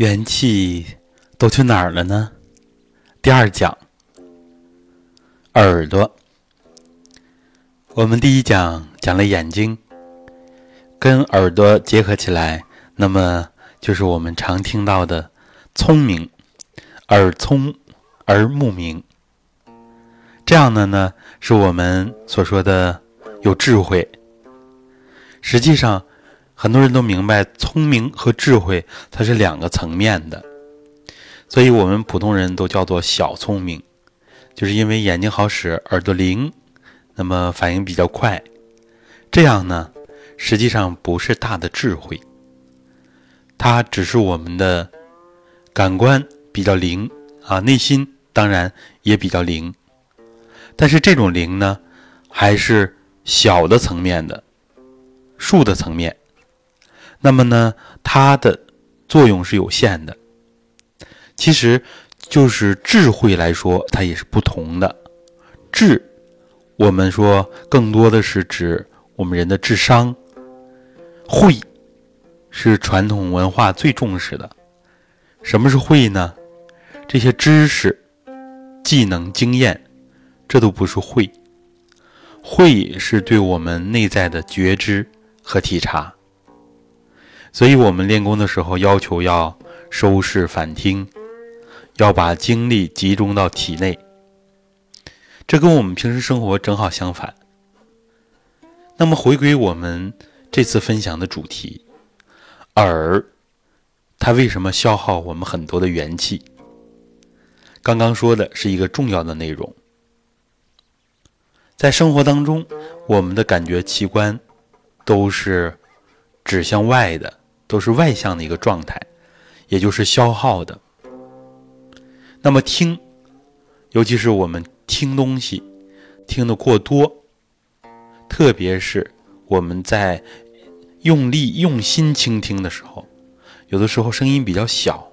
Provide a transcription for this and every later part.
元气都去哪儿了呢？第二讲，耳朵。我们第一讲讲了眼睛，跟耳朵结合起来，那么就是我们常听到的聪明，耳聪而目明。这样的呢，是我们所说的有智慧。实际上。很多人都明白，聪明和智慧它是两个层面的，所以我们普通人都叫做小聪明，就是因为眼睛好使，耳朵灵，那么反应比较快。这样呢，实际上不是大的智慧，它只是我们的感官比较灵啊，内心当然也比较灵，但是这种灵呢，还是小的层面的，数的层面。那么呢，它的作用是有限的。其实，就是智慧来说，它也是不同的。智，我们说更多的是指我们人的智商；慧，是传统文化最重视的。什么是慧呢？这些知识、技能、经验，这都不是慧。慧是对我们内在的觉知和体察。所以，我们练功的时候要求要收视反听，要把精力集中到体内。这跟我们平时生活正好相反。那么，回归我们这次分享的主题，耳，它为什么消耗我们很多的元气？刚刚说的是一个重要的内容。在生活当中，我们的感觉器官都是指向外的。都是外向的一个状态，也就是消耗的。那么听，尤其是我们听东西听得过多，特别是我们在用力用心倾听的时候，有的时候声音比较小，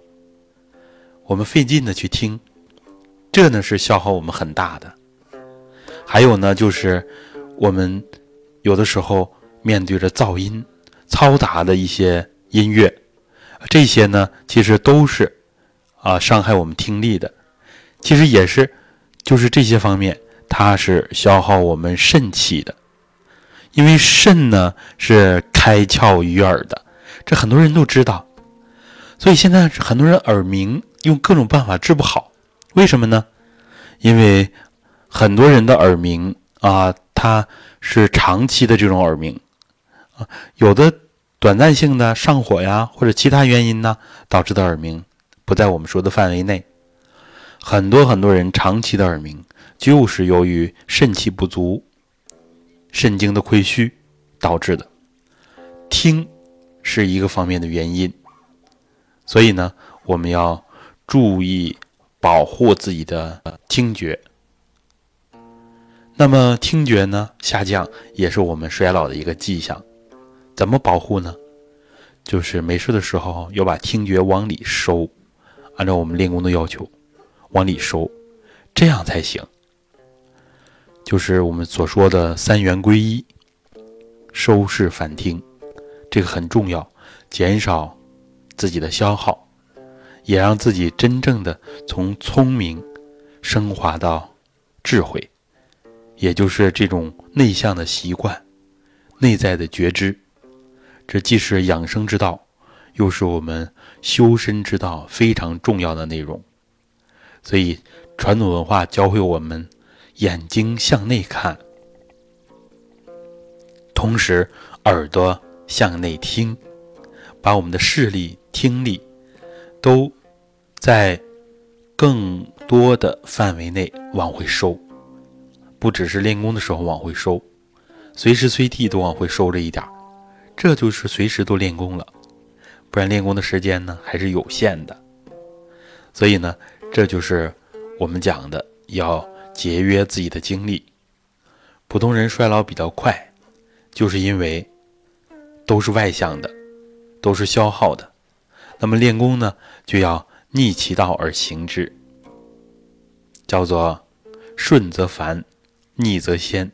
我们费劲的去听，这呢是消耗我们很大的。还有呢，就是我们有的时候面对着噪音、嘈杂的一些。音乐，这些呢，其实都是啊伤害我们听力的。其实也是，就是这些方面，它是消耗我们肾气的。因为肾呢是开窍于耳的，这很多人都知道。所以现在很多人耳鸣，用各种办法治不好。为什么呢？因为很多人的耳鸣啊，它是长期的这种耳鸣啊，有的。短暂性的上火呀，或者其他原因呢导致的耳鸣，不在我们说的范围内。很多很多人长期的耳鸣，就是由于肾气不足、肾精的亏虚导致的。听是一个方面的原因，所以呢，我们要注意保护自己的听觉。那么听觉呢下降，也是我们衰老的一个迹象。怎么保护呢？就是没事的时候要把听觉往里收，按照我们练功的要求往里收，这样才行。就是我们所说的三元归一，收视反听，这个很重要，减少自己的消耗，也让自己真正的从聪明升华到智慧，也就是这种内向的习惯，内在的觉知。这既是养生之道，又是我们修身之道非常重要的内容。所以，传统文化教会我们眼睛向内看，同时耳朵向内听，把我们的视力、听力都在更多的范围内往回收，不只是练功的时候往回收，随时随地都往回收着一点儿。这就是随时都练功了，不然练功的时间呢还是有限的。所以呢，这就是我们讲的要节约自己的精力。普通人衰老比较快，就是因为都是外向的，都是消耗的。那么练功呢，就要逆其道而行之，叫做顺则繁，逆则先。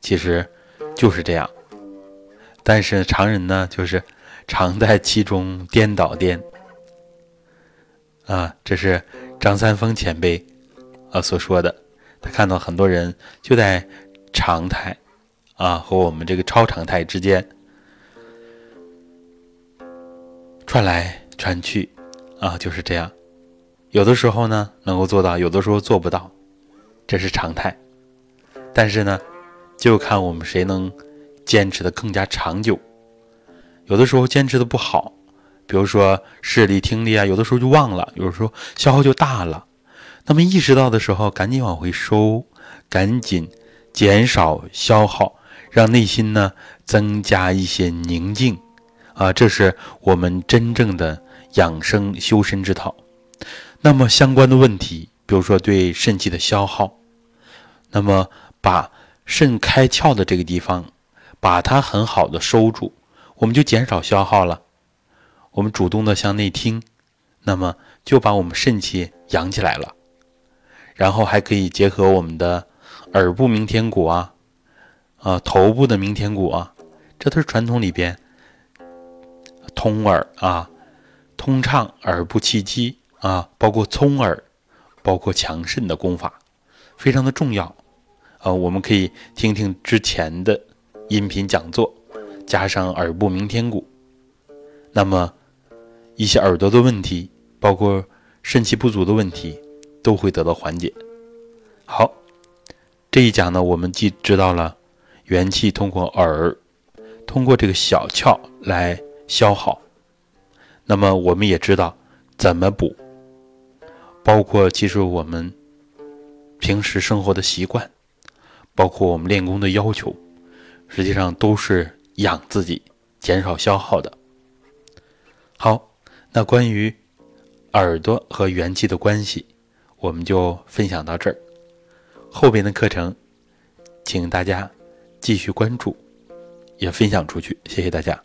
其实就是这样。但是常人呢，就是常在其中颠倒颠，啊，这是张三丰前辈啊所说的。他看到很多人就在常态啊和我们这个超常态之间穿来穿去啊，就是这样。有的时候呢能够做到，有的时候做不到，这是常态。但是呢，就看我们谁能坚持的更加长久。有的时候坚持的不好，比如说视力、听力啊，有的时候就忘了，有的时候消耗就大了。那么意识到的时候，赶紧往回收，赶紧减少消耗，让内心呢增加一些宁静啊，这是我们真正的养生修身之道。那么相关的问题，比如说对肾气的消耗，那么把肾开窍的这个地方，把它很好的收住，我们就减少消耗了。我们主动的向内听，那么就把我们肾气养起来了。然后还可以结合我们的耳部明天骨啊，啊头部的明天骨啊，这都是传统里边通耳啊、通畅耳部气机啊，包括聪耳，包括强肾的功法，非常的重要啊。我们可以听听之前的音频讲座，加上耳部明天骨，那么一些耳朵的问题，包括肾气不足的问题。都会得到缓解。好，这一讲呢，我们既知道了元气通过耳，通过这个小窍来消耗，那么我们也知道怎么补，包括其实我们平时生活的习惯，包括我们练功的要求，实际上都是养自己、减少消耗的。好，那关于耳朵和元气的关系。我们就分享到这儿，后边的课程，请大家继续关注，也分享出去，谢谢大家。